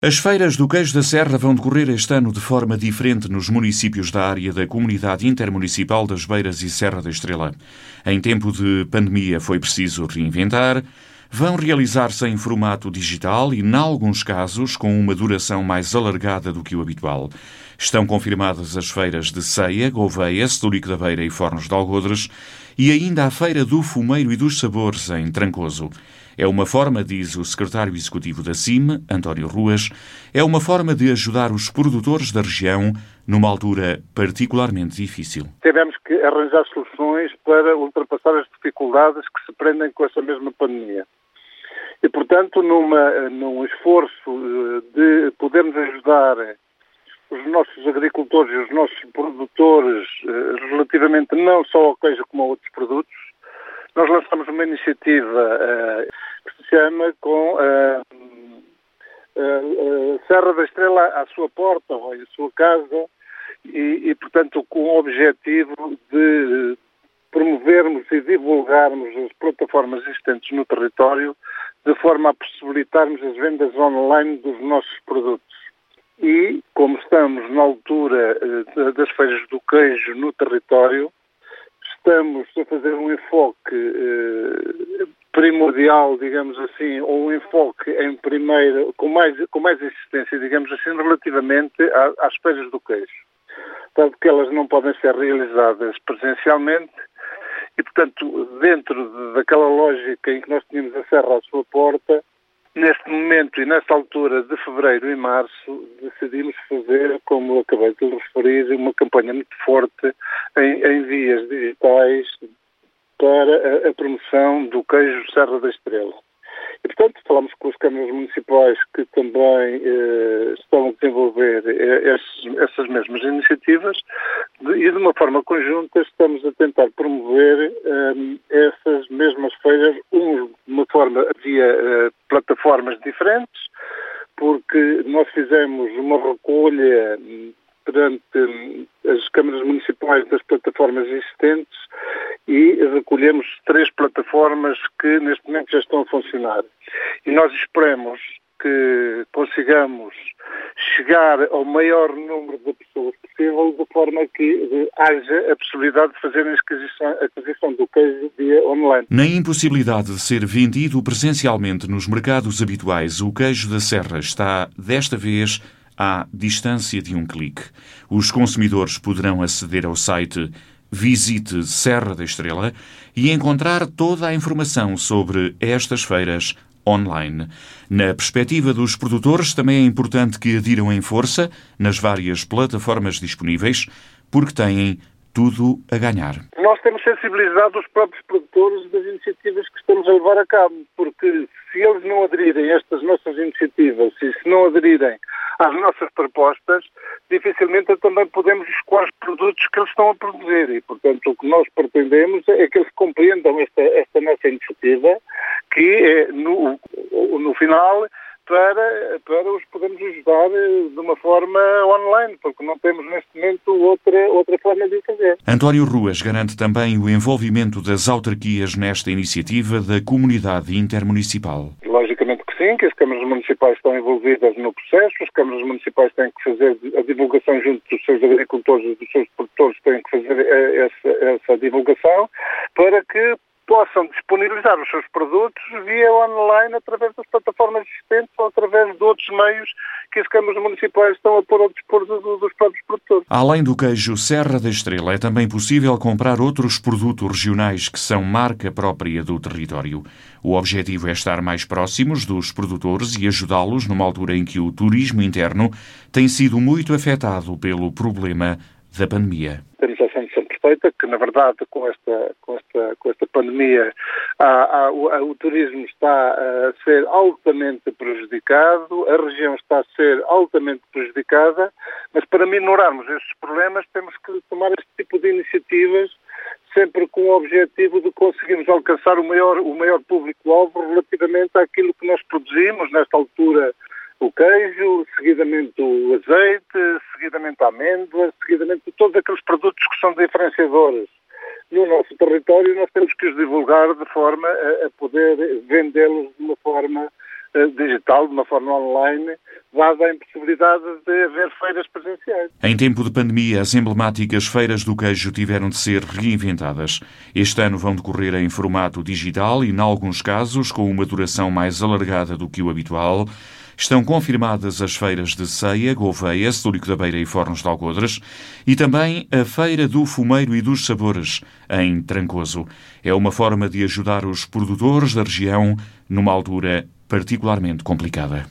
As feiras do queijo da Serra vão decorrer este ano de forma diferente nos municípios da área da Comunidade Intermunicipal das Beiras e Serra da Estrela. Em tempo de pandemia foi preciso reinventar. Vão realizar-se em formato digital e, em alguns casos, com uma duração mais alargada do que o habitual. Estão confirmadas as feiras de Ceia, Gouveia, Setúrico da Beira e Fornos de Algodres e ainda a Feira do Fumeiro e dos Sabores em Trancoso. É uma forma, diz o secretário executivo da CIM, António Ruas, é uma forma de ajudar os produtores da região numa altura particularmente difícil. Tivemos que arranjar soluções para ultrapassar as dificuldades que se prendem com essa mesma pandemia. E, portanto, numa, num esforço eh, de podermos ajudar os nossos agricultores e os nossos produtores eh, relativamente não só ao queijo como a outros produtos, nós lançamos uma iniciativa se chama com uh, uh, Serra da Estrela à sua porta ou à sua casa e, e, portanto, com o objetivo de promovermos e divulgarmos as plataformas existentes no território de forma a possibilitarmos as vendas online dos nossos produtos. E, como estamos na altura das feiras do queijo no território, estamos a fazer um enfoque eh, primordial, digamos assim, ou um enfoque em primeiro, com mais, com mais insistência, digamos assim, relativamente às feiras do queijo. Tanto que elas não podem ser realizadas presencialmente e, portanto, dentro daquela lógica em que nós tínhamos a serra à sua porta, Neste momento e nesta altura de fevereiro e março, decidimos fazer, como acabei de referir, uma campanha muito forte em, em vias digitais para a, a promoção do queijo Serra da Estrela. E, portanto, falamos com as câmaras municipais que também eh, estão a desenvolver eh, esses, essas mesmas iniciativas de, e, de uma forma conjunta, estamos a tentar promover eh, essas mesmas feiras, um, uma forma via eh, plataformas diferentes, porque nós fizemos uma recolha perante hum, as câmaras municipais das plataformas existentes e recolhemos três plataformas que neste momento já estão a funcionar. E nós esperamos que consigamos chegar ao maior número de pessoas possível, de forma que haja a possibilidade de fazer a aquisição, aquisição do queijo via online. Na impossibilidade de ser vendido presencialmente nos mercados habituais, o queijo da Serra está, desta vez, à distância de um clique. Os consumidores poderão aceder ao site Visite Serra da Estrela e encontrar toda a informação sobre estas feiras online. Na perspectiva dos produtores, também é importante que adiram em força nas várias plataformas disponíveis, porque têm tudo a ganhar. Nós temos sensibilizado os próprios produtores das iniciativas que estamos a levar a cabo, porque se eles não aderirem a estas nossas iniciativas e se não aderirem às nossas propostas, dificilmente também podemos escoar os produtos que eles estão a produzir. E, portanto, o que nós pretendemos é que eles compreendam esta, esta nossa iniciativa, que é, no, no final, para, para os podermos ajudar eh, de uma forma online, porque não temos neste momento outra, outra forma de o fazer. António Ruas garante também o envolvimento das autarquias nesta iniciativa da comunidade intermunicipal. Sim, que as câmaras municipais estão envolvidas no processo, as câmaras municipais têm que fazer a divulgação junto dos seus agricultores e dos seus produtores, têm que fazer eh, essa, essa divulgação para que possam disponibilizar os seus produtos via online através das plataformas existentes ou através de outros meios que as câmaras municipais estão a pôr ao dispor dos próprios produtores. Além do queijo Serra da Estrela, é também possível comprar outros produtos regionais que são marca própria do território. O objetivo é estar mais próximos dos produtores e ajudá-los numa altura em que o turismo interno tem sido muito afetado pelo problema da pandemia. Temos a sensação perfeita que, na verdade, com esta, com esta, com esta pandemia, há, há, o, o, turismo está a ser altamente prejudicado, a região está a ser altamente prejudicada, mas para minorarmos estes problemas temos que tomar este tipo de iniciativas sempre com o objetivo de conseguirmos alcançar o maior, o maior público-alvo relativamente àquilo que nós produzimos nesta altura o queijo, seguidamente o azeite, seguidamente a amêndoa, seguidamente todos aqueles produtos que são diferenciadores. No nosso território nós temos que os divulgar de forma a, a poder vendê-los de uma forma digital, de uma forma online, dada a impossibilidade de haver feiras presenciais. Em tempo de pandemia, as emblemáticas feiras do queijo tiveram de ser reinventadas. Este ano vão decorrer em formato digital e, em alguns casos, com uma duração mais alargada do que o habitual. Estão confirmadas as feiras de Ceia, Gouveia, Stúrico da Beira e Fornos de Algodres e também a Feira do Fumeiro e dos Sabores, em Trancoso. É uma forma de ajudar os produtores da região numa altura particularmente complicada.